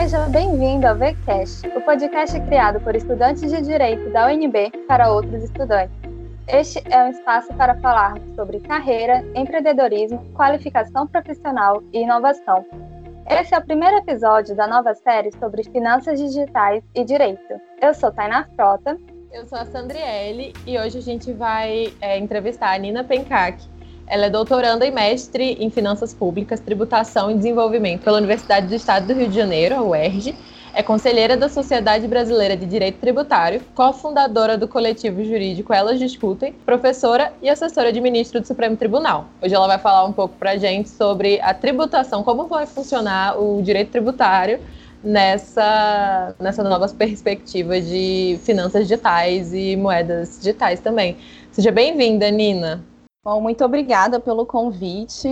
Seja bem-vindo ao VCast, o podcast criado por estudantes de Direito da UNB para outros estudantes. Este é um espaço para falarmos sobre carreira, empreendedorismo, qualificação profissional e inovação. Esse é o primeiro episódio da nova série sobre finanças digitais e direito. Eu sou Tainá Frota. Eu sou a Sandriele e hoje a gente vai é, entrevistar a Nina Pencac, ela é doutoranda e mestre em Finanças Públicas, Tributação e Desenvolvimento pela Universidade do Estado do Rio de Janeiro, a UERJ. É conselheira da Sociedade Brasileira de Direito Tributário, cofundadora do coletivo jurídico Elas Discutem, professora e assessora de ministro do Supremo Tribunal. Hoje ela vai falar um pouco para a gente sobre a tributação, como vai funcionar o direito tributário nessa, nessa nova perspectiva de finanças digitais e moedas digitais também. Seja bem-vinda, Nina. Bom, muito obrigada pelo convite.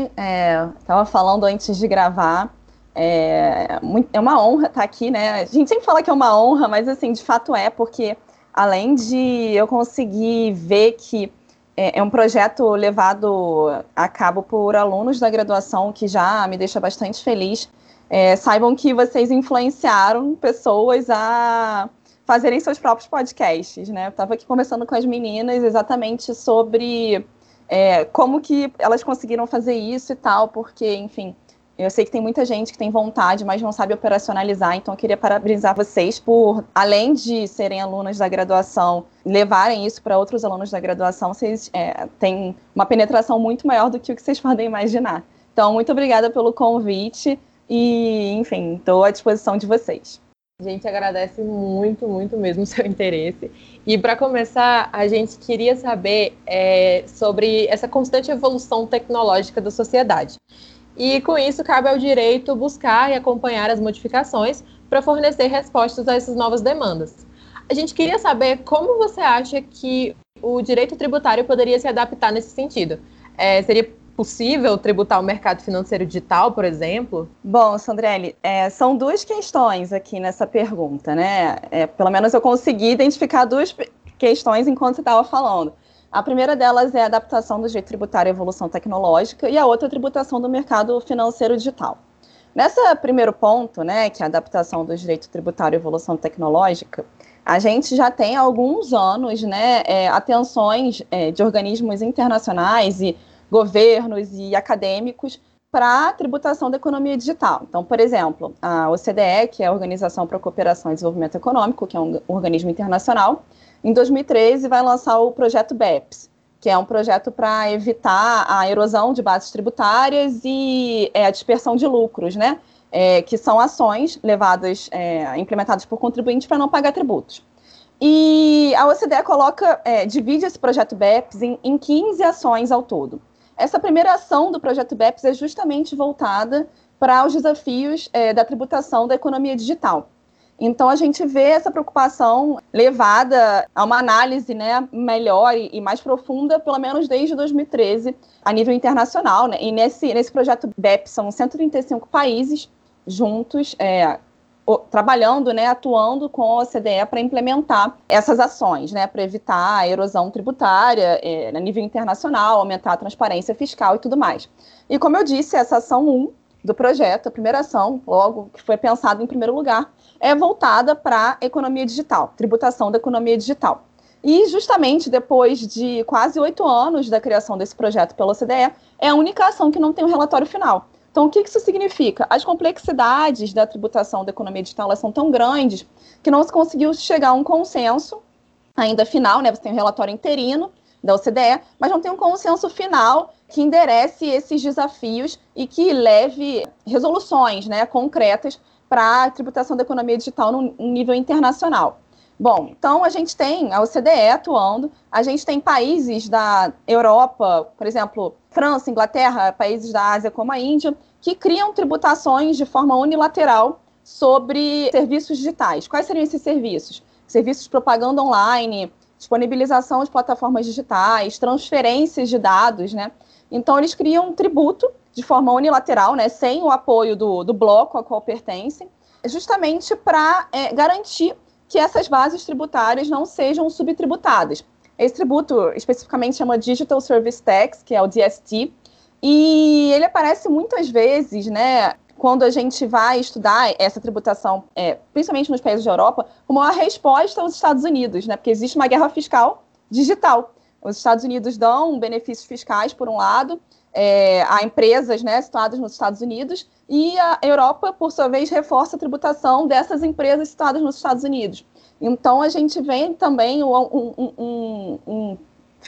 Estava é, falando antes de gravar. É, é, uma honra estar aqui, né? A gente sempre fala que é uma honra, mas assim, de fato é, porque além de eu conseguir ver que é, é um projeto levado a cabo por alunos da graduação, que já me deixa bastante feliz. É, saibam que vocês influenciaram pessoas a fazerem seus próprios podcasts, né? Estava aqui conversando com as meninas exatamente sobre é, como que elas conseguiram fazer isso e tal, porque, enfim, eu sei que tem muita gente que tem vontade, mas não sabe operacionalizar, então eu queria parabenizar vocês por, além de serem alunas da graduação, levarem isso para outros alunos da graduação, vocês é, têm uma penetração muito maior do que o que vocês podem imaginar. Então, muito obrigada pelo convite e, enfim, estou à disposição de vocês. A gente agradece muito, muito mesmo o seu interesse. E para começar, a gente queria saber é, sobre essa constante evolução tecnológica da sociedade. E com isso, cabe ao direito buscar e acompanhar as modificações para fornecer respostas a essas novas demandas. A gente queria saber como você acha que o direito tributário poderia se adaptar nesse sentido. É, seria possível tributar o mercado financeiro digital, por exemplo? Bom, Sandrelli, é, são duas questões aqui nessa pergunta, né? É, pelo menos eu consegui identificar duas questões enquanto você estava falando. A primeira delas é a adaptação do jeito tributário à evolução tecnológica e a outra a tributação do mercado financeiro digital. Nessa primeiro ponto, né, que é a adaptação do direito tributário à evolução tecnológica, a gente já tem há alguns anos, né, é, atenções é, de organismos internacionais e governos e acadêmicos para a tributação da economia digital. Então, por exemplo, a OCDE, que é a Organização para a Cooperação e Desenvolvimento Econômico, que é um organismo internacional, em 2013 vai lançar o projeto BEPS, que é um projeto para evitar a erosão de bases tributárias e é, a dispersão de lucros, né? É, que são ações levadas, é, implementadas por contribuintes para não pagar tributos. E a OCDE coloca, é, divide esse projeto BEPS em, em 15 ações ao todo. Essa primeira ação do projeto BEPS é justamente voltada para os desafios é, da tributação da economia digital. Então a gente vê essa preocupação levada a uma análise né, melhor e, mais profunda, pelo menos desde 2013, a nível internacional. Né? E nesse, nesse projeto BEPS são 135 países juntos, é, trabalhando, né, atuando com a OCDE para implementar essas ações, né, para evitar a erosão tributária é, a nível internacional, aumentar a transparência fiscal e tudo mais. E como eu disse, essa ação 1 do projeto, a primeira ação, logo que foi pensada em primeiro lugar, é voltada para a economia digital, tributação da economia digital. E justamente depois de quase oito anos da criação desse projeto pela OCDE, é a única ação que não tem um relatório final. Então, o que isso significa? As complexidades da tributação da economia digital são tão grandes que não se conseguiu chegar a um consenso ainda final, né? Você tem um relatório interino da OCDE, mas não tem um consenso final que enderece esses desafios e que leve resoluções né, concretas para a tributação da economia digital no nível internacional. Bom, então a gente tem a OCDE atuando, a gente tem países da Europa, por exemplo, França, Inglaterra, países da Ásia como a Índia, que criam tributações de forma unilateral sobre serviços digitais. Quais seriam esses serviços? Serviços de propaganda online, disponibilização de plataformas digitais, transferências de dados, né? Então eles criam um tributo de forma unilateral, né, sem o apoio do, do bloco a qual pertencem, justamente para é, garantir que essas bases tributárias não sejam subtributadas. Esse tributo especificamente chama Digital Service Tax, que é o DST, e ele aparece muitas vezes, né, quando a gente vai estudar essa tributação, é, principalmente nos países da Europa, como uma resposta aos Estados Unidos, né? Porque existe uma guerra fiscal digital. Os Estados Unidos dão benefícios fiscais, por um lado, é, a empresas né, situadas nos Estados Unidos, e a Europa, por sua vez, reforça a tributação dessas empresas situadas nos Estados Unidos. Então, a gente vê também um, um, um, um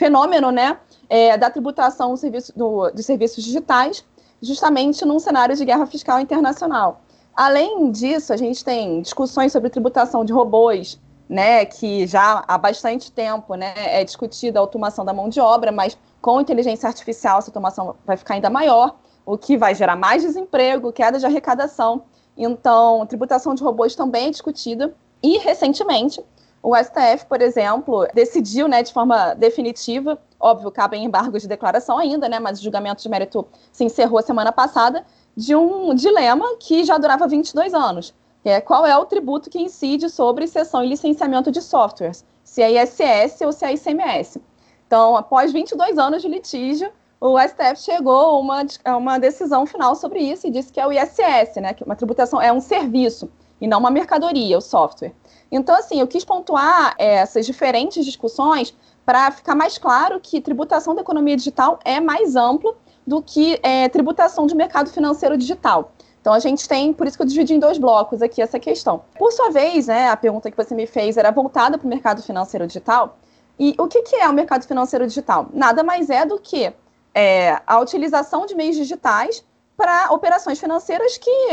fenômeno né, é, da tributação do serviço, do, de serviços digitais, justamente num cenário de guerra fiscal internacional. Além disso, a gente tem discussões sobre tributação de robôs, né, que já há bastante tempo né, é discutida a automação da mão de obra, mas com inteligência artificial essa automação vai ficar ainda maior, o que vai gerar mais desemprego, queda de arrecadação. Então, tributação de robôs também é discutida. E, recentemente, o STF, por exemplo, decidiu né, de forma definitiva, óbvio, cabem embargos de declaração ainda, né, mas o julgamento de mérito se encerrou a semana passada, de um dilema que já durava 22 anos é qual é o tributo que incide sobre cessão e licenciamento de softwares, se é ISS ou se é ICMS. Então, após 22 anos de litígio, o STF chegou a uma, uma decisão final sobre isso e disse que é o ISS, né, que uma tributação é um serviço e não uma mercadoria, o software. Então, assim, eu quis pontuar é, essas diferentes discussões para ficar mais claro que tributação da economia digital é mais amplo do que é, tributação de mercado financeiro digital. Então a gente tem, por isso que eu dividi em dois blocos aqui essa questão. Por sua vez, né, a pergunta que você me fez era voltada para o mercado financeiro digital. E o que, que é o mercado financeiro digital? Nada mais é do que é, a utilização de meios digitais para operações financeiras que,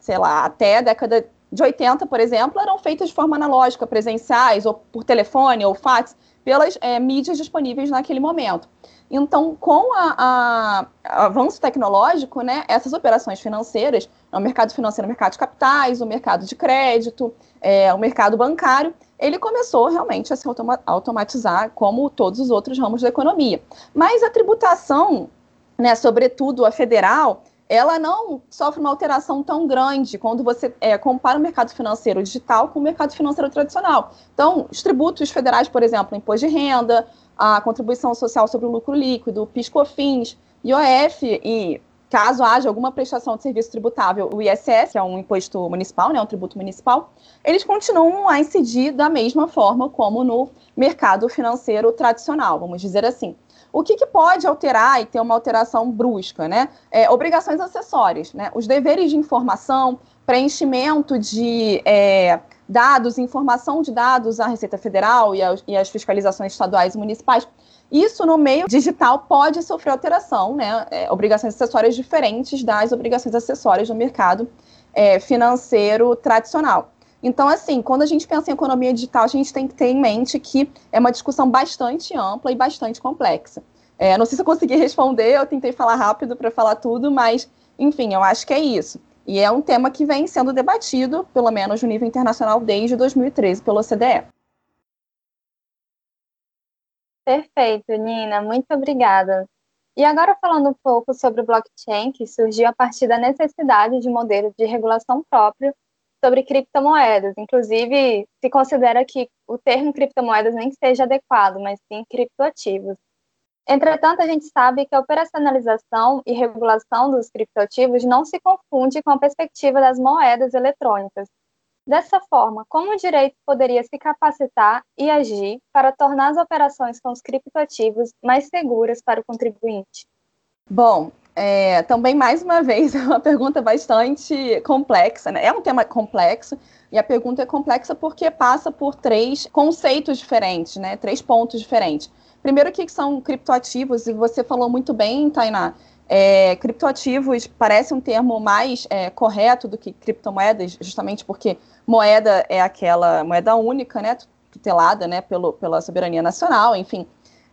sei lá, até a década de 80, por exemplo, eram feitas de forma analógica, presenciais, ou por telefone, ou fax, pelas é, mídias disponíveis naquele momento. Então, com o avanço tecnológico, né, essas operações financeiras, o mercado financeiro, o mercado de capitais, o mercado de crédito, é, o mercado bancário, ele começou realmente a se automa automatizar como todos os outros ramos da economia. Mas a tributação, né, sobretudo a federal, ela não sofre uma alteração tão grande quando você é, compara o mercado financeiro digital com o mercado financeiro tradicional. Então, os tributos federais, por exemplo, imposto de renda, a contribuição social sobre o lucro líquido, PIS/COFINS, IOF e caso haja alguma prestação de serviço tributável, o ISS, que é um imposto municipal, né, um tributo municipal, eles continuam a incidir da mesma forma como no mercado financeiro tradicional, vamos dizer assim. O que, que pode alterar e ter uma alteração brusca, né? É, obrigações acessórias, né? Os deveres de informação, preenchimento de é, dados, informação de dados à Receita Federal e, e às fiscalizações estaduais e municipais. Isso no meio digital pode sofrer alteração, né? É, obrigações acessórias diferentes das obrigações acessórias no mercado é, financeiro tradicional. Então, assim, quando a gente pensa em economia digital, a gente tem que ter em mente que é uma discussão bastante ampla e bastante complexa. É, não sei se eu consegui responder, eu tentei falar rápido para falar tudo, mas, enfim, eu acho que é isso. E é um tema que vem sendo debatido, pelo menos no nível internacional, desde 2013 pelo OCDE. Perfeito, Nina, muito obrigada. E agora falando um pouco sobre o blockchain, que surgiu a partir da necessidade de modelos de regulação próprio sobre criptomoedas. Inclusive, se considera que o termo criptomoedas nem seja adequado, mas sim criptoativos. Entretanto, a gente sabe que a operacionalização e regulação dos criptoativos não se confunde com a perspectiva das moedas eletrônicas. Dessa forma, como o direito poderia se capacitar e agir para tornar as operações com os criptoativos mais seguras para o contribuinte? Bom, é, também mais uma vez é uma pergunta bastante complexa, né? É um tema complexo e a pergunta é complexa porque passa por três conceitos diferentes, né? Três pontos diferentes. Primeiro, o que são criptoativos? E você falou muito bem, Tainá. É, criptoativos parece um termo mais é, correto do que criptomoedas, justamente porque moeda é aquela moeda única, né, tutelada, né, pelo, pela soberania nacional, enfim.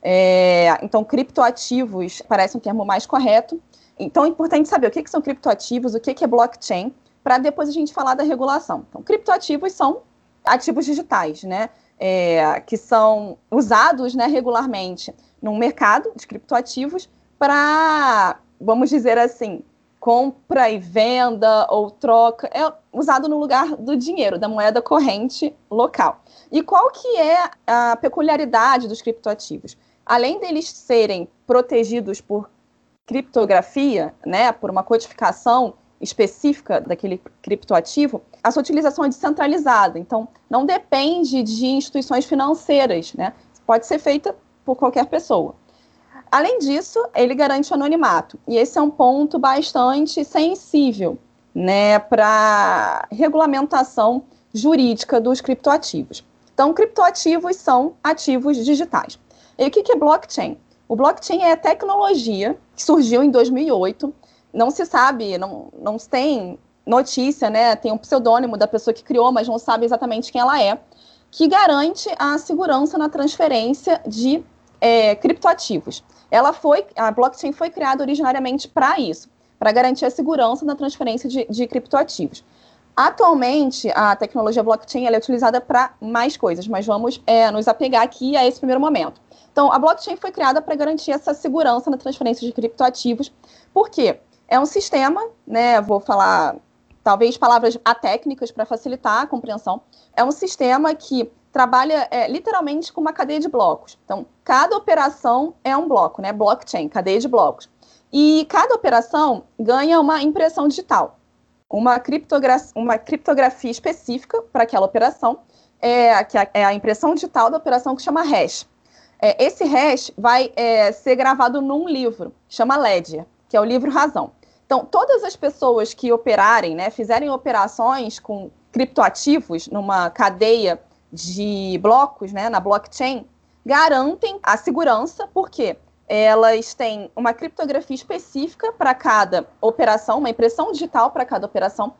É, então, criptoativos parece um termo mais correto. Então, é importante saber o que, que são criptoativos, o que, que é blockchain, para depois a gente falar da regulação. Então, criptoativos são ativos digitais, né? é, que são usados né, regularmente no mercado de criptoativos para, vamos dizer assim, compra e venda ou troca, é usado no lugar do dinheiro, da moeda corrente local. E qual que é a peculiaridade dos criptoativos? Além deles serem protegidos por criptografia, né, por uma codificação específica daquele criptoativo, a sua utilização é descentralizada. Então, não depende de instituições financeiras, né? Pode ser feita por qualquer pessoa. Além disso, ele garante o anonimato. E esse é um ponto bastante sensível né, para regulamentação jurídica dos criptoativos. Então, criptoativos são ativos digitais. E o que é blockchain? O blockchain é a tecnologia que surgiu em 2008. Não se sabe, não, não tem notícia, né? Tem um pseudônimo da pessoa que criou, mas não sabe exatamente quem ela é, que garante a segurança na transferência de é, criptoativos. Ela foi, a blockchain foi criada originariamente para isso, para garantir a segurança na transferência de, de criptoativos. Atualmente, a tecnologia blockchain é utilizada para mais coisas, mas vamos é, nos apegar aqui a esse primeiro momento. Então, a blockchain foi criada para garantir essa segurança na transferência de criptoativos. Por quê? É um sistema, né? Vou falar talvez palavras atécnicas para facilitar a compreensão. É um sistema que trabalha é, literalmente com uma cadeia de blocos. Então, cada operação é um bloco, né? Blockchain, cadeia de blocos. E cada operação ganha uma impressão digital uma, criptogra uma criptografia específica para aquela operação, é, que é a impressão digital da operação que chama hash. É, esse hash vai é, ser gravado num livro, chama Ledger, que é o livro Razão. Então, todas as pessoas que operarem, né, fizerem operações com criptoativos numa cadeia de blocos, né, na blockchain, garantem a segurança, por quê? Elas têm uma criptografia específica para cada operação, uma impressão digital para cada operação,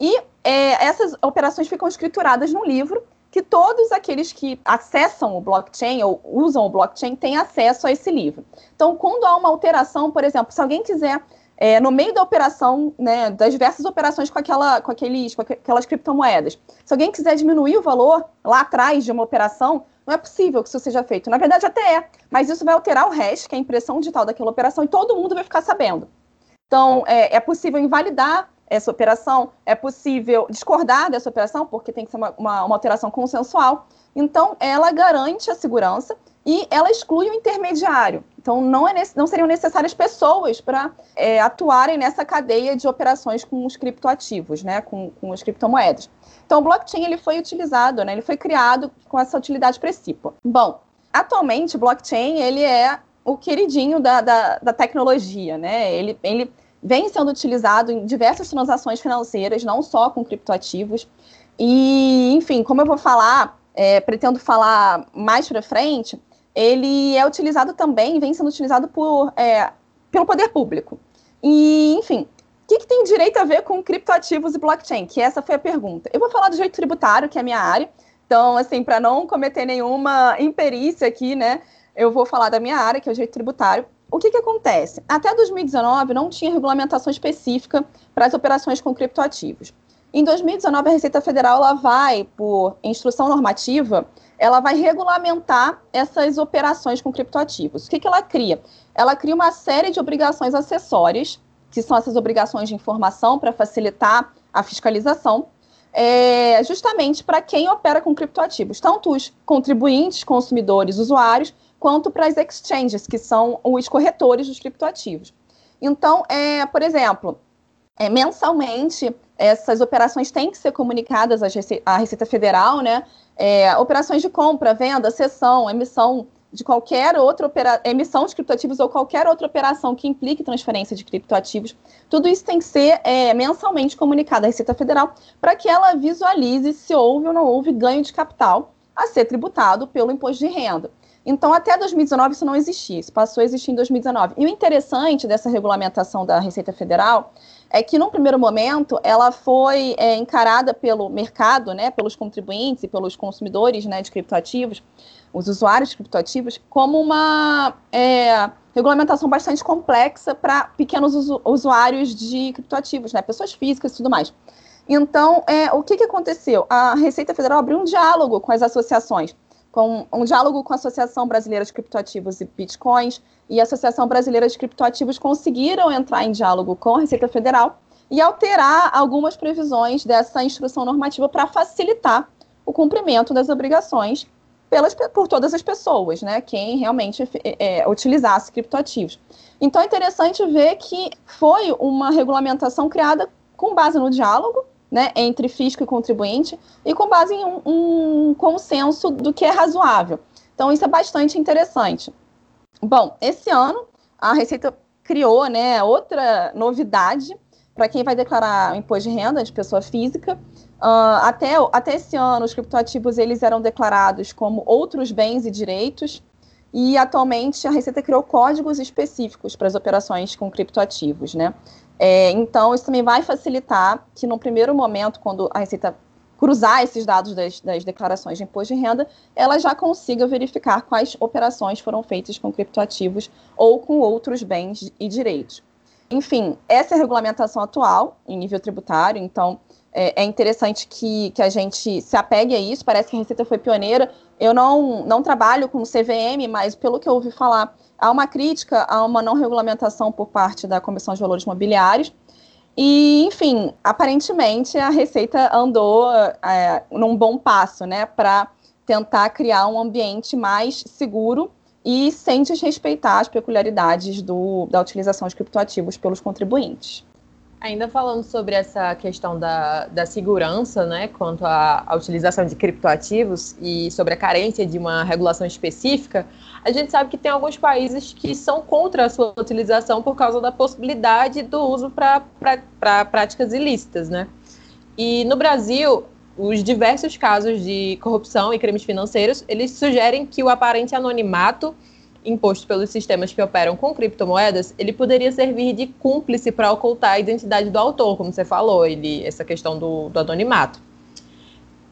e é, essas operações ficam escrituradas no livro que todos aqueles que acessam o blockchain ou usam o blockchain têm acesso a esse livro. Então, quando há uma alteração, por exemplo, se alguém quiser é, no meio da operação, né, das diversas operações com, aquela, com, aqueles, com aquelas criptomoedas. Se alguém quiser diminuir o valor lá atrás de uma operação, não é possível que isso seja feito. Na verdade, até é, mas isso vai alterar o hash, que é a impressão digital daquela operação, e todo mundo vai ficar sabendo. Então, é, é possível invalidar essa operação, é possível discordar dessa operação, porque tem que ser uma, uma, uma alteração consensual. Então, ela garante a segurança e ela exclui o intermediário. Então, não, é, não seriam necessárias pessoas para é, atuarem nessa cadeia de operações com os criptoativos, né, com, com as criptomoedas. Então, o blockchain ele foi utilizado, né, ele foi criado com essa utilidade principal. Bom, atualmente, blockchain ele é o queridinho da, da, da tecnologia, né? Ele, ele vem sendo utilizado em diversas transações financeiras, não só com criptoativos. E, enfim, como eu vou falar, é, pretendo falar mais para frente, ele é utilizado também, vem sendo utilizado por, é, pelo poder público. E, enfim, o que, que, tem direito a ver com criptoativos e blockchain? Que essa foi a pergunta. Eu vou falar do direito tributário, que é a minha área. Então, assim, para não cometer nenhuma imperícia aqui, né, eu vou falar da minha área, que é o direito tributário. O que, que acontece? Até 2019 não tinha regulamentação específica para as operações com criptoativos. Em 2019, a Receita Federal ela vai, por instrução normativa, ela vai regulamentar essas operações com criptoativos. O que, que ela cria? Ela cria uma série de obrigações acessórias, que são essas obrigações de informação para facilitar a fiscalização, é, justamente para quem opera com criptoativos, tanto os contribuintes, consumidores, usuários, quanto para as exchanges, que são os corretores dos criptoativos. Então, é, por exemplo, é, mensalmente, essas operações têm que ser comunicadas à Receita Federal, né? É, operações de compra, venda, cessão, emissão de qualquer outra emissão de criptoativos ou qualquer outra operação que implique transferência de criptoativos, tudo isso tem que ser é, mensalmente comunicado à Receita Federal para que ela visualize se houve ou não houve ganho de capital a ser tributado pelo imposto de renda. Então, até 2019 isso não existia, isso passou a existir em 2019. E o interessante dessa regulamentação da Receita Federal é que, num primeiro momento, ela foi é, encarada pelo mercado, né, pelos contribuintes e pelos consumidores né, de criptoativos, os usuários de criptoativos, como uma é, regulamentação bastante complexa para pequenos usu usuários de criptoativos, né, pessoas físicas e tudo mais. Então, é, o que, que aconteceu? A Receita Federal abriu um diálogo com as associações com um diálogo com a Associação Brasileira de Criptoativos e Bitcoins e a Associação Brasileira de Criptoativos conseguiram entrar em diálogo com a Receita Federal e alterar algumas previsões dessa instrução normativa para facilitar o cumprimento das obrigações pelas, por todas as pessoas, né, quem realmente é, é, utilizasse criptoativos. Então é interessante ver que foi uma regulamentação criada com base no diálogo né, entre fisco e contribuinte e com base em um, um consenso do que é razoável. Então, isso é bastante interessante. Bom, esse ano a Receita criou né, outra novidade para quem vai declarar o imposto de renda de pessoa física. Uh, até, até esse ano, os criptoativos eles eram declarados como outros bens e direitos, e atualmente a Receita criou códigos específicos para as operações com criptoativos, né? É, então, isso também vai facilitar que, no primeiro momento, quando a Receita cruzar esses dados das, das, declarações de imposto de renda, ela já consiga verificar quais operações foram feitas com criptoativos ou com outros bens e direitos. Enfim, essa é a regulamentação atual em nível tributário, então é, é interessante que, que a gente se apegue a isso. Parece que a Receita foi pioneira. Eu não, não trabalho com CVM, mas pelo que eu ouvi falar, há uma crítica a uma não regulamentação por parte da Comissão de Valores Mobiliários. E, enfim, aparentemente a Receita andou é, num bom passo, né, para tentar criar um ambiente mais seguro e sem desrespeitar as peculiaridades do, da utilização de criptoativos pelos contribuintes. Ainda falando sobre essa questão da, da segurança, né, quanto à, à, utilização de criptoativos e sobre a carência de uma regulação específica, a gente sabe que tem alguns países que são contra a sua utilização por causa da possibilidade do uso para práticas ilícitas, né? E no Brasil, os diversos casos de corrupção e crimes financeiros, eles sugerem que o aparente anonimato imposto pelos sistemas que operam com criptomoedas, ele poderia servir de cúmplice para ocultar a identidade do autor, como você falou, ele, essa questão do, do anonimato.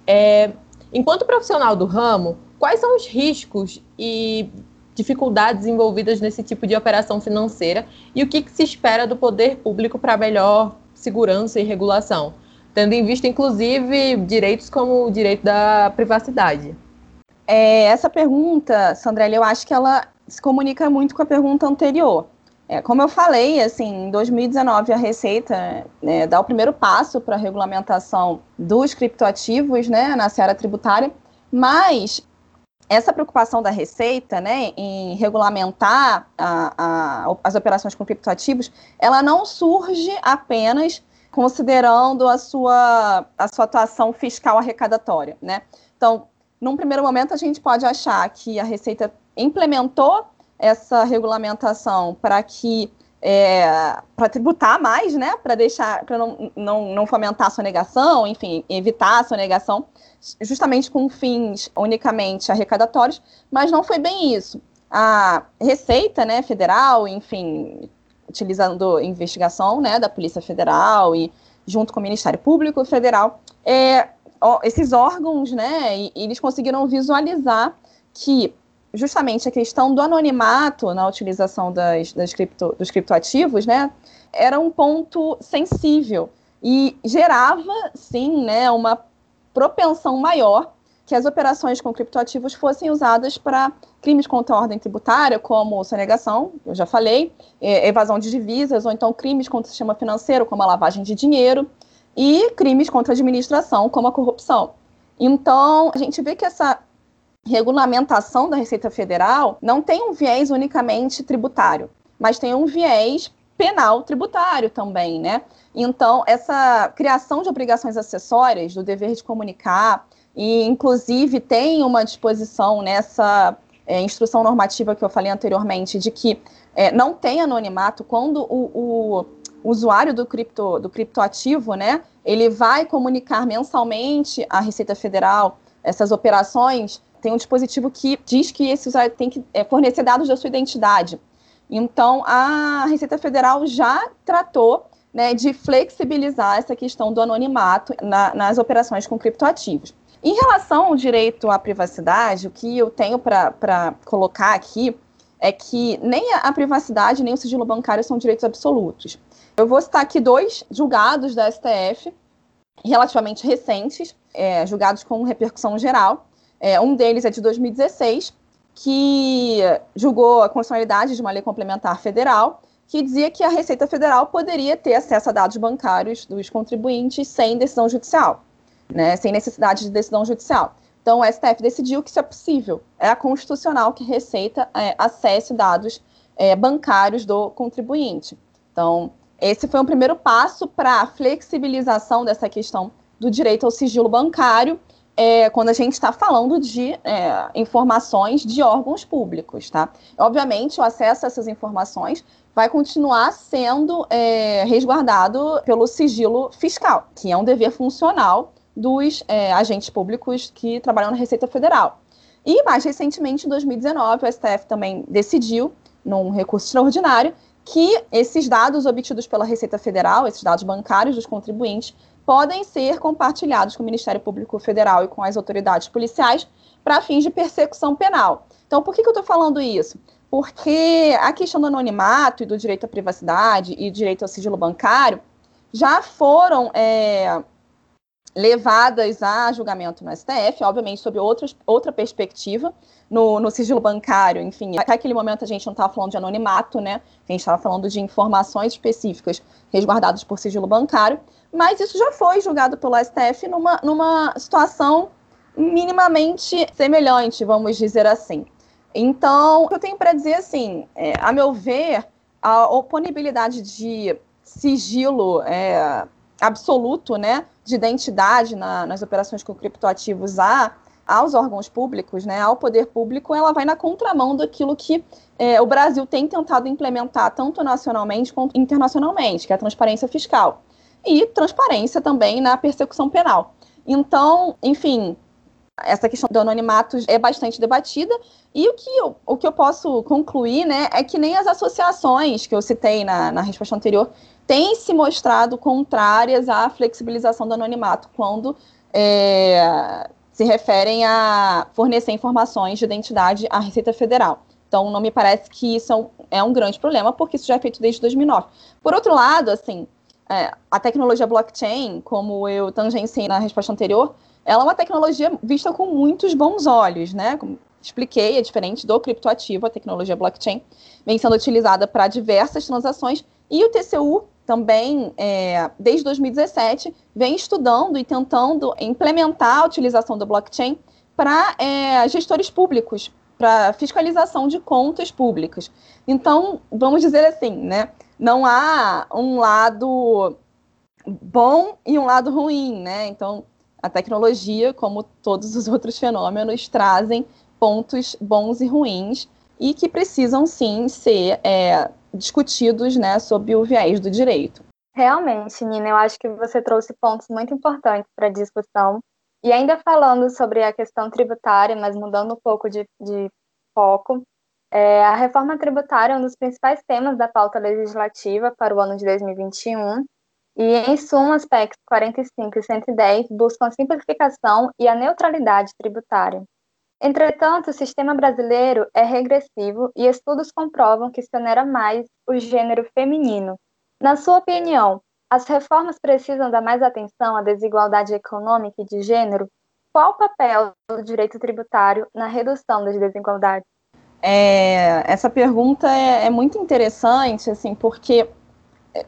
É, enquanto profissional do ramo, quais são os riscos e dificuldades envolvidas nesse tipo de operação financeira e o que, que se espera do poder público para melhor segurança e regulação, tendo em vista, inclusive, direitos como o direito da privacidade? É, essa pergunta, Sandrelli, eu acho que ela se comunica muito com a pergunta anterior. É, como eu falei, assim, em 2019 a Receita né, dá o primeiro passo para a regulamentação dos criptoativos né, na seara tributária, mas essa preocupação da Receita né, em regulamentar a, a, as operações com criptoativos, ela não surge apenas considerando a sua, a sua atuação fiscal arrecadatória. Né? Então, num primeiro momento, a gente pode achar que a Receita implementou essa regulamentação para que é, para tributar mais, né, para deixar, para não, não, não fomentar a sonegação, enfim, evitar a sonegação, justamente com fins unicamente arrecadatórios, mas não foi bem isso. A Receita, né, federal, enfim, utilizando investigação, né, da Polícia Federal e junto com o Ministério Público Federal, é, esses órgãos, né, eles conseguiram visualizar que justamente a questão do anonimato na utilização das, das cripto, dos criptoativos, né, era um ponto sensível e gerava, sim, né, uma propensão maior que as operações com criptoativos fossem usadas para crimes contra a ordem tributária, como sonegação, eu já falei, é, evasão de divisas, ou então crimes contra o sistema financeiro, como a lavagem de dinheiro, e crimes contra a administração, como a corrupção. Então, a gente vê que essa regulamentação da Receita Federal não tem um viés unicamente tributário, mas tem um viés penal tributário também, né? Então, essa criação de obrigações acessórias, do dever de comunicar, e inclusive tem uma disposição nessa é, instrução normativa que eu falei anteriormente, de que é, não tem anonimato quando o, o, usuário do, cripto, do criptoativo, né, ele vai comunicar mensalmente à Receita Federal essas operações tem um dispositivo que diz que esse usuário tem que é, fornecer dados da sua identidade. Então, a Receita Federal já tratou né, de flexibilizar essa questão do anonimato na, nas operações com criptoativos. Em relação ao direito à privacidade, o que eu tenho para colocar aqui é que nem a privacidade nem o sigilo bancário são direitos absolutos. Eu vou citar aqui dois julgados da STF, relativamente recentes, é, julgados com repercussão geral, é, um deles é de 2016, que julgou a constitucionalidade de uma lei complementar federal, que dizia que a Receita Federal poderia ter acesso a dados bancários dos contribuintes sem decisão judicial, né, sem necessidade de decisão judicial. Então, o STF decidiu que isso é possível. É constitucional que Receita é, acesse dados é, bancários do contribuinte. Então, esse foi um primeiro passo para a flexibilização dessa questão do direito ao sigilo bancário, é, quando a gente está falando de é, informações de órgãos públicos, tá? Obviamente, o acesso a essas informações vai continuar sendo é, resguardado pelo sigilo fiscal, que é um dever funcional dos é, agentes públicos que trabalham na Receita Federal. E mais recentemente, em 2019, o STF também decidiu, num recurso extraordinário, que esses dados obtidos pela Receita Federal, esses dados bancários dos contribuintes, podem ser compartilhados com o Ministério Público Federal e com as autoridades policiais para fins de persecução penal. Então, por que, que eu estou falando isso? Porque a questão do anonimato e do direito à privacidade e direito ao sigilo bancário já foram é, levadas a julgamento no STF, obviamente sob outras, outra perspectiva, no, no, sigilo bancário, enfim, até aquele momento a gente não estava falando de anonimato, né? A gente estava falando de informações específicas resguardadas por sigilo bancário, mas isso já foi julgado pelo STF numa, numa situação minimamente semelhante, vamos dizer assim. Então, eu tenho para dizer assim, é, a meu ver, a oponibilidade de sigilo é, absoluto, né, de identidade na, nas operações com criptoativos a, aos órgãos públicos, né, ao poder público, ela vai na contramão daquilo que é, o Brasil tem tentado implementar tanto nacionalmente quanto internacionalmente, que é a transparência fiscal. E transparência também na persecução penal. Então, enfim, essa questão do anonimato é bastante debatida. E o que eu, o que eu posso concluir né, é que nem as associações que eu citei na, na resposta anterior têm se mostrado contrárias à flexibilização do anonimato quando é, se referem a fornecer informações de identidade à Receita Federal. Então, não me parece que isso é um grande problema, porque isso já é feito desde 2009. Por outro lado, assim, é, a tecnologia blockchain, como eu tangenciei na resposta anterior, ela é uma tecnologia vista com muitos bons olhos, né? Como expliquei, é diferente do criptoativo, a tecnologia blockchain vem sendo utilizada para diversas transações e o TCU também, é, desde 2017, vem estudando e tentando implementar a utilização do blockchain para é, gestores públicos, para fiscalização de contas públicas. Então, vamos dizer assim, né? Não há um lado bom e um lado ruim, né? Então, a tecnologia, como todos os outros fenômenos, trazem pontos bons e ruins e que precisam sim ser é, discutidos né, sob o viés do direito. Realmente, Nina, eu acho que você trouxe pontos muito importantes para a discussão. E ainda falando sobre a questão tributária, mas mudando um pouco de, de foco, é, a reforma tributária é um dos principais temas da pauta legislativa para o ano de 2021 e, em suma, as PECs 45 e 110 buscam a simplificação e a neutralidade tributária. Entretanto, o sistema brasileiro é regressivo e estudos comprovam que se onera mais o gênero feminino. Na sua opinião, as reformas precisam dar mais atenção à desigualdade econômica e de gênero? Qual o papel do direito tributário na redução das desigualdades? É, essa pergunta é, é, muito interessante, assim, porque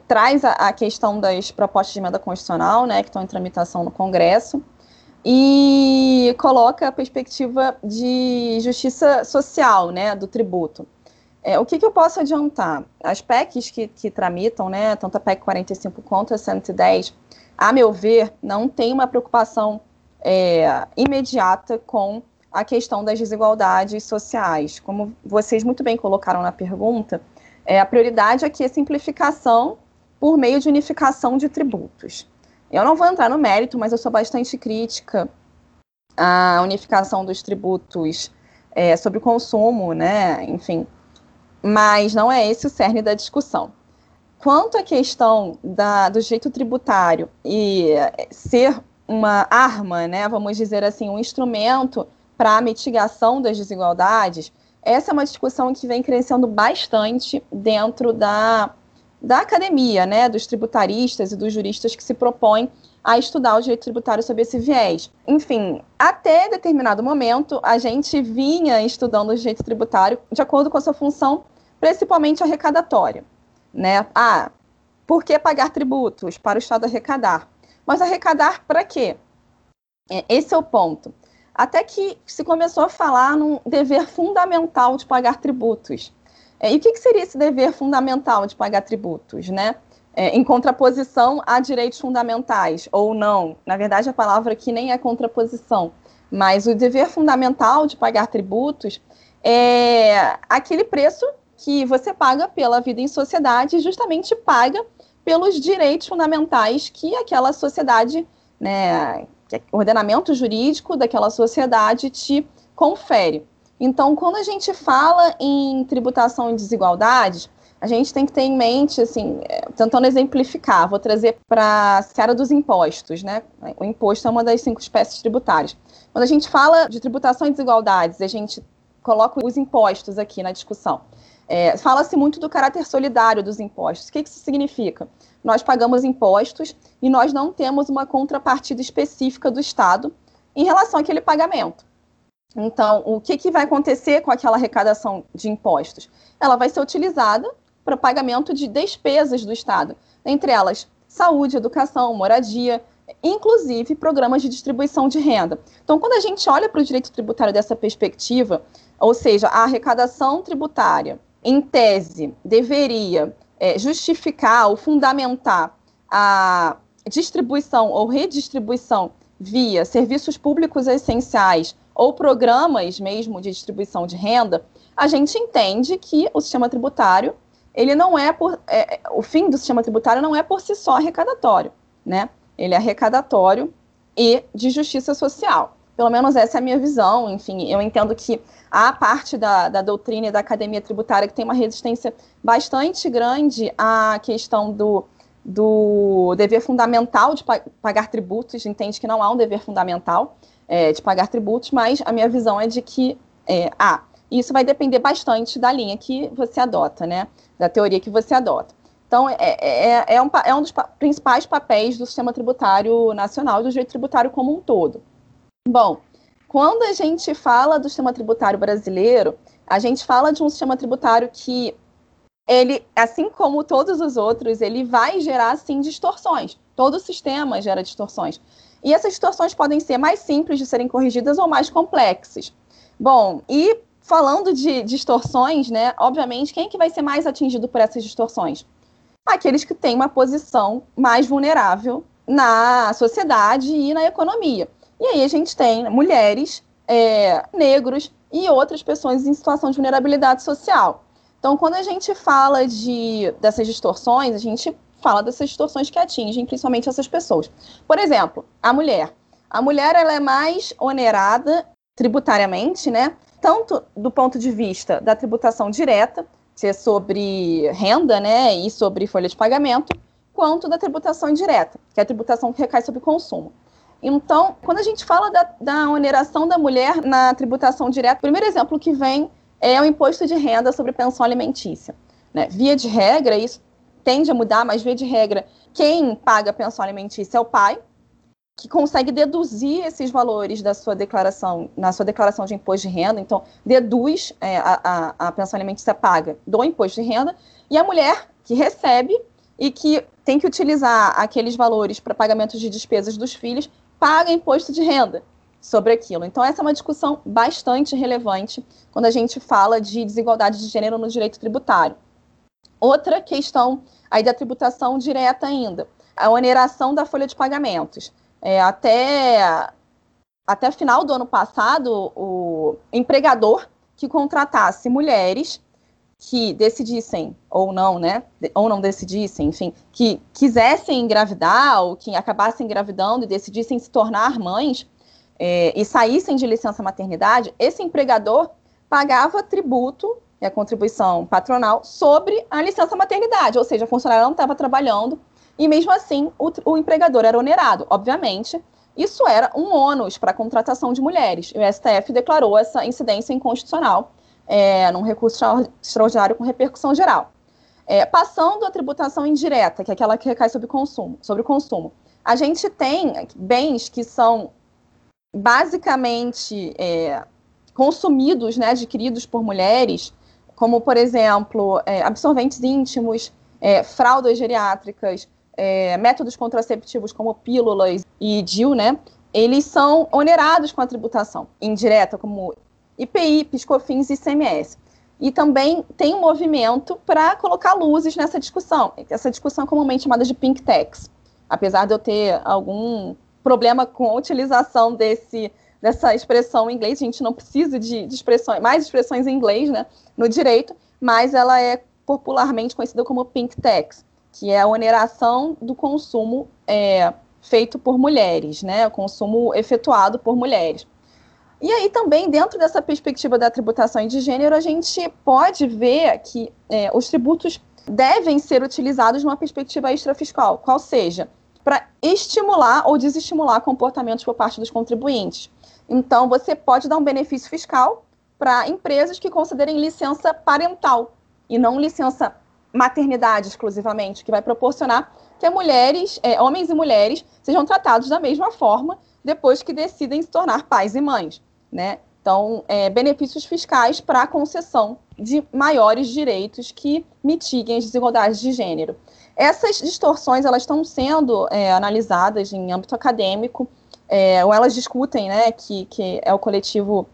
traz a, a, questão das propostas de emenda constitucional, né, que estão em tramitação no Congresso, e coloca a perspectiva de justiça social, né, do tributo. É, o que, que, eu posso adiantar? As PECs que, que tramitam, né, tanto a PEC 45 quanto a 110, a meu ver, não tem uma preocupação é, imediata com a questão das desigualdades sociais. Como vocês muito bem colocaram na pergunta, é, a prioridade aqui é simplificação por meio de unificação de tributos. Eu não vou entrar no mérito, mas eu sou bastante crítica à unificação dos tributos é, sobre o consumo, né? Enfim, mas não é esse o cerne da discussão. Quanto à questão da, do jeito tributário e ser uma arma, né, vamos dizer assim, um instrumento para a mitigação das desigualdades, essa é uma discussão que vem crescendo bastante dentro da, da academia, né, dos tributaristas e dos juristas que se propõem a estudar o direito tributário sob esse viés. Enfim, até determinado momento, a gente vinha estudando o direito tributário de acordo com a sua função, principalmente arrecadatória. Né? Ah, por que pagar tributos? Para o Estado arrecadar. Mas arrecadar para quê? É, esse é o ponto até que se começou a falar num dever fundamental de pagar tributos. É, e o que, que, seria esse dever fundamental de pagar tributos, né? é, em contraposição a direitos fundamentais, ou não. Na verdade, a palavra aqui nem é contraposição, mas o dever fundamental de pagar tributos é aquele preço que você paga pela vida em sociedade, justamente paga pelos direitos fundamentais que aquela sociedade, né, o ordenamento jurídico daquela sociedade te confere. Então, quando a gente fala em tributação e desigualdades, a gente tem que ter em mente, assim, é, tentando exemplificar, vou trazer para a seara dos impostos, né? O imposto é uma das cinco espécies tributárias. Quando a gente fala de tributação e desigualdades, a gente coloca os impostos aqui na discussão. É, Fala-se muito do caráter solidário dos impostos. O que isso significa? Nós pagamos impostos e nós não temos uma contrapartida específica do Estado em relação àquele pagamento. Então, o que, que vai acontecer com aquela arrecadação de impostos? Ela vai ser utilizada para pagamento de despesas do Estado, entre elas saúde, educação, moradia, inclusive programas de distribuição de renda. Então, quando a gente olha para o direito tributário dessa perspectiva, ou seja, a arrecadação tributária, em tese, deveria é, justificar ou fundamentar a distribuição ou redistribuição via serviços públicos essenciais ou programas mesmo de distribuição de renda, a gente entende que o sistema tributário ele não é por é, o fim do sistema tributário não é por si só arrecadatório, né? Ele é arrecadatório e de justiça social. Pelo menos essa é a minha visão. Enfim, eu entendo que há parte da, da doutrina e da academia tributária que tem uma resistência bastante grande à questão do, do dever fundamental de pagar tributos, entende que não há um dever fundamental é, de pagar tributos, mas a minha visão é de que é, há. E isso vai depender bastante da linha que você adota, né? Da teoria que você adota. Então, é, é, é, um, é um dos pa principais papéis do sistema tributário nacional e do direito tributário como um todo. Bom, quando a gente fala do sistema tributário brasileiro, a gente fala de um sistema tributário que ele, assim como todos os outros, ele vai gerar sim distorções. Todo sistema gera distorções. E essas distorções podem ser mais simples de serem corrigidas ou mais complexas. Bom, e falando de distorções, né, obviamente, quem é que vai ser mais atingido por essas distorções? Aqueles que têm uma posição mais vulnerável na sociedade e na economia. E aí a gente tem mulheres, é, negros e outras pessoas em situação de vulnerabilidade social. Então, quando a gente fala de, dessas distorções, a gente fala dessas distorções que atingem principalmente essas pessoas. Por exemplo, a mulher. A mulher ela é mais onerada tributariamente, né? Tanto do ponto de vista da tributação direta, que é sobre renda, né, e sobre folha de pagamento, quanto da tributação indireta, que é a tributação que recai sobre consumo. Então, quando a gente fala da, da oneração da mulher na tributação direta, o primeiro exemplo que vem é o imposto de renda sobre pensão alimentícia. Né? Via de regra, isso tende a mudar, mas via de regra, quem paga a pensão alimentícia é o pai, que consegue deduzir esses valores da sua declaração, na sua declaração de imposto de renda, então deduz é, a, a, a pensão alimentícia paga do imposto de renda, e a mulher que recebe e que tem que utilizar aqueles valores para pagamento de despesas dos filhos, paga imposto de renda sobre aquilo. Então, essa é uma discussão bastante relevante quando a gente fala de desigualdade de gênero no direito tributário. Outra questão aí da tributação direta ainda, a oneração da folha de pagamentos. É, até, até final do ano passado, o empregador que contratasse mulheres que decidissem ou não, né, ou não decidissem, enfim, que quisessem engravidar ou que acabassem engravidando e decidissem se tornar mães é, e saíssem de licença maternidade, esse empregador pagava tributo e a contribuição patronal sobre a licença maternidade, ou seja, a funcionária não estava trabalhando e mesmo assim o, o empregador era onerado. Obviamente, isso era um ônus para a contratação de mulheres. E o STF declarou essa incidência inconstitucional é, num recurso extraordinário com repercussão geral. É, passando a tributação indireta, que é aquela que recai sobre consumo, sobre o consumo, a gente tem bens que são basicamente é, consumidos, né, adquiridos por mulheres, como, por exemplo, é, absorventes íntimos, é, fraldas geriátricas, é, métodos contraceptivos como pílulas e DIU, né, eles são onerados com a tributação indireta, como IPI, PiscoFins e ICMS. e também tem um movimento para colocar luzes nessa discussão. Essa discussão é comumente chamada de pink tax. Apesar de eu ter algum problema com a utilização desse, dessa expressão em inglês, a gente não precisa de, de expressões, mais expressões em inglês né, no direito, mas ela é popularmente conhecida como pink tax, que é a oneração do consumo é, feito por mulheres, né, o consumo efetuado por mulheres. E aí também, dentro dessa perspectiva da tributação de gênero, a gente pode ver que é, os tributos devem ser utilizados numa perspectiva extrafiscal, qual seja, para estimular ou desestimular comportamentos por parte dos contribuintes. Então, você pode dar um benefício fiscal para empresas que considerem licença parental e não licença maternidade exclusivamente, que vai proporcionar que mulheres, é, homens e mulheres, sejam tratados da mesma forma depois que decidem se tornar pais e mães né? Então, é, benefícios fiscais para a concessão de maiores direitos que mitiguem as desigualdades de gênero. Essas distorções elas estão sendo é, analisadas em âmbito acadêmico, é, ou elas discutem, né, que, que é o coletivo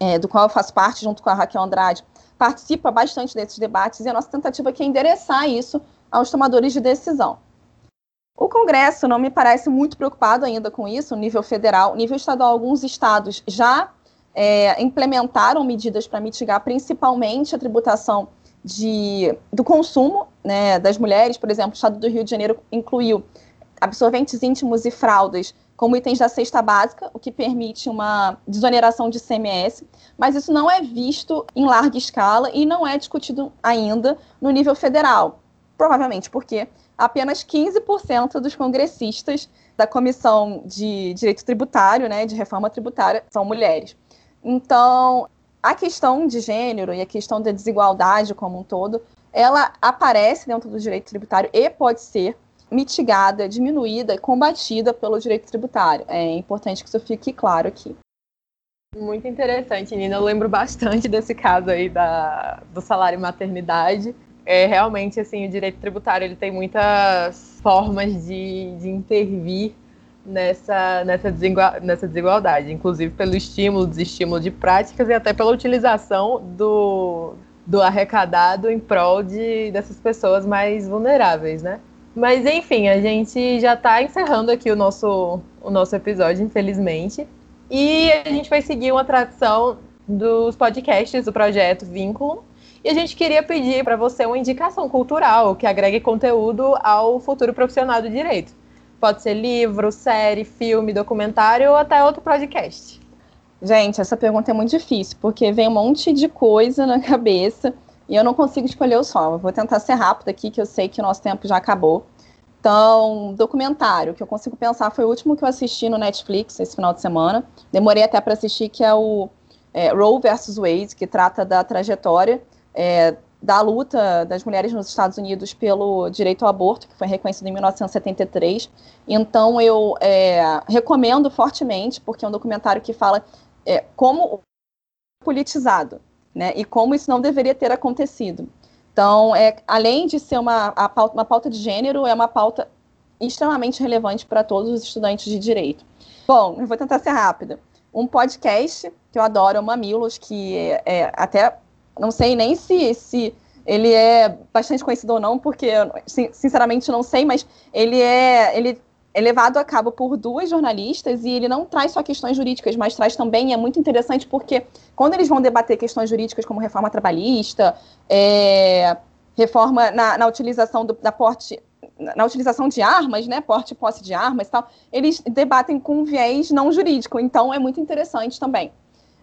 é, do qual eu faço parte, junto com a Raquel Andrade, participa bastante desses debates, e a nossa tentativa aqui é endereçar isso aos tomadores de decisão. O Congresso não me parece muito preocupado ainda com isso, nível federal, nível estadual, alguns estados já é, implementaram medidas para mitigar principalmente a tributação de, do consumo né, das mulheres, por exemplo, o estado do Rio de Janeiro incluiu absorventes íntimos e fraldas como itens da cesta básica, o que permite uma desoneração de CMS, mas isso não é visto em larga escala e não é discutido ainda no nível federal. Provavelmente porque apenas 15% dos congressistas da Comissão de Direito Tributário, né, de Reforma Tributária, são mulheres. Então, a questão de gênero e a questão da desigualdade como um todo, ela aparece dentro do direito tributário e pode ser mitigada, diminuída e combatida pelo direito tributário. É importante que isso fique claro aqui. Muito interessante, Nina. Eu lembro bastante desse caso aí da, do salário maternidade é, realmente, assim, o direito tributário ele tem muitas formas de, de intervir nessa, nessa, nessa desigualdade, inclusive pelo estímulo, desestímulo de práticas e até pela utilização do, do arrecadado em prol de, dessas pessoas mais vulneráveis, né? Mas enfim, a gente já está encerrando aqui o nosso, o nosso episódio, infelizmente. E a gente vai seguir uma tradição dos podcasts do projeto Vínculo, e a gente queria pedir para você uma indicação cultural que agregue conteúdo ao futuro profissional do direito. Pode ser livro, série, filme, documentário ou até outro podcast. Gente, essa pergunta é muito difícil, porque vem um monte de coisa na cabeça e eu não consigo escolher o só. Eu vou tentar ser rápida aqui, que eu sei que o nosso tempo já acabou. Então, documentário que eu consigo pensar foi o último que eu assisti no Netflix esse final de semana. Demorei até para assistir, que é o é, Roe versus Wade, que trata da trajetória é, da luta das mulheres nos Estados Unidos pelo direito ao aborto, que foi reconhecido em 1973. Então, eu é, recomendo fortemente, porque é um documentário que fala é, como politizado, né, e como isso não deveria ter acontecido. Então, é, além de ser uma, pauta, uma pauta de gênero, é uma pauta extremamente relevante para todos os estudantes de direito. Bom, eu vou tentar ser rápida. Um podcast que eu adoro é o Mamilos, que é, é até não sei nem se, se ele é bastante conhecido ou não, porque sinceramente não sei, mas ele é ele é levado a cabo por duas jornalistas e ele não traz só questões jurídicas, mas traz também, é muito interessante porque quando eles vão debater questões jurídicas como reforma trabalhista, é, reforma na, na utilização do, da porte, na utilização de armas, né, porte e posse de armas e tal, eles debatem com um viés não jurídico, então é muito interessante também.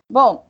Bom,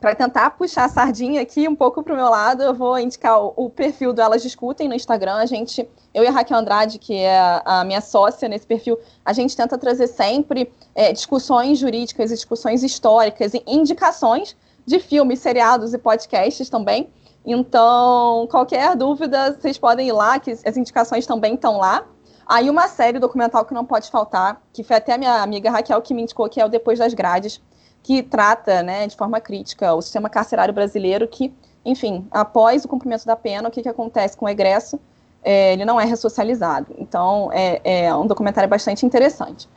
para tentar puxar a sardinha aqui um pouco para o meu lado, eu vou indicar o, o, perfil do Elas Discutem no Instagram. A gente, eu e a Raquel Andrade, que é a, minha sócia nesse perfil, a gente tenta trazer sempre é, discussões jurídicas discussões históricas e indicações de filmes, seriados e podcasts também. Então, qualquer dúvida, vocês podem ir lá, que as indicações também estão lá. Aí uma série documental que não pode faltar, que foi até a minha amiga Raquel que me indicou, que é o Depois das Grades que trata né, de forma crítica o sistema carcerário brasileiro, que, enfim, após o cumprimento da pena, o que, que acontece com o egresso? É, ele não é ressocializado. Então, é, é, um documentário bastante interessante.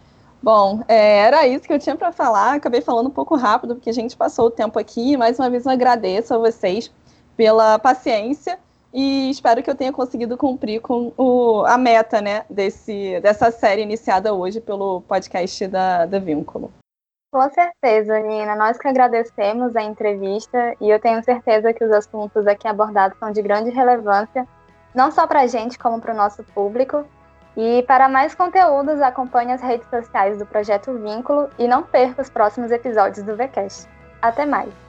Bom, é, era isso que eu tinha para falar. Acabei falando um pouco rápido, porque a gente passou o tempo aqui. Mais uma vez, eu agradeço a vocês pela paciência e espero que eu tenha conseguido cumprir com o, a meta né, desse, dessa série iniciada hoje pelo podcast da, da Vínculo. Com certeza, Nina. Nós que agradecemos a entrevista e eu tenho certeza que os assuntos aqui abordados são de grande relevância, não só para a gente, como para o nosso público. E para mais conteúdos, acompanhe as redes sociais do Projeto Vínculo e não perca os próximos episódios do VCast. Até mais!